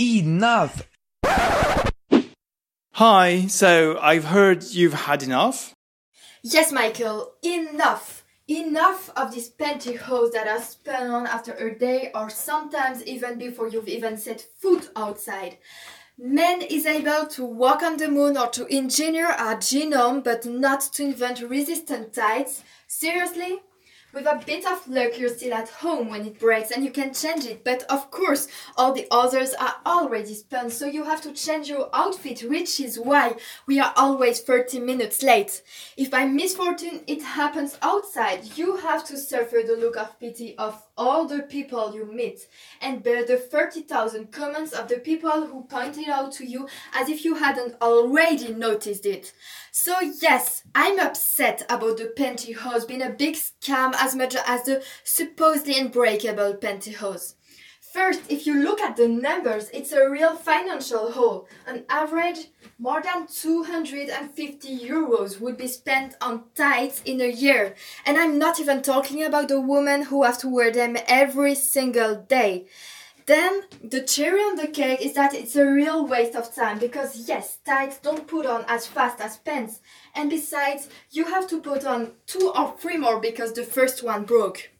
Enough! Hi, so I've heard you've had enough? Yes, Michael, enough! Enough of these pantyhose that are spun on after a day or sometimes even before you've even set foot outside. Man is able to walk on the moon or to engineer our genome but not to invent resistant tides. Seriously? With a bit of luck, you're still at home when it breaks and you can change it. But of course, all the others are already spun, so you have to change your outfit, which is why we are always 30 minutes late. If by misfortune it happens outside, you have to suffer the look of pity of all the people you meet and bear the 30,000 comments of the people who pointed out to you as if you hadn't already noticed it. So yes, I'm upset about the pantyhose being a big scam as much as the supposedly unbreakable pantyhose. First, if you look at the numbers, it's a real financial hole. On average, more than 250 euros would be spent on tights in a year. And I'm not even talking about the women who have to wear them every single day. Then the cherry on the cake is that it's a real waste of time because yes, tights don't put on as fast as pants. And besides, you have to put on two or three more because the first one broke.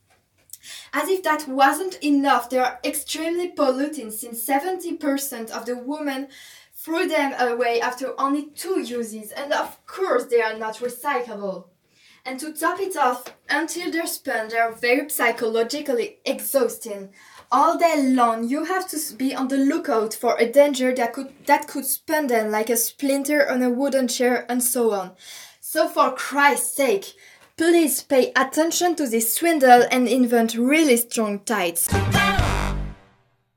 As if that wasn't enough, they are extremely polluting since 70% of the women threw them away after only two uses, and of course they are not recyclable. And to top it off, until they're spun, they are very psychologically exhausting. All day long, you have to be on the lookout for a danger that could that could spin them like a splinter on a wooden chair, and so on. So, for Christ's sake, please pay attention to this swindle and invent really strong tights.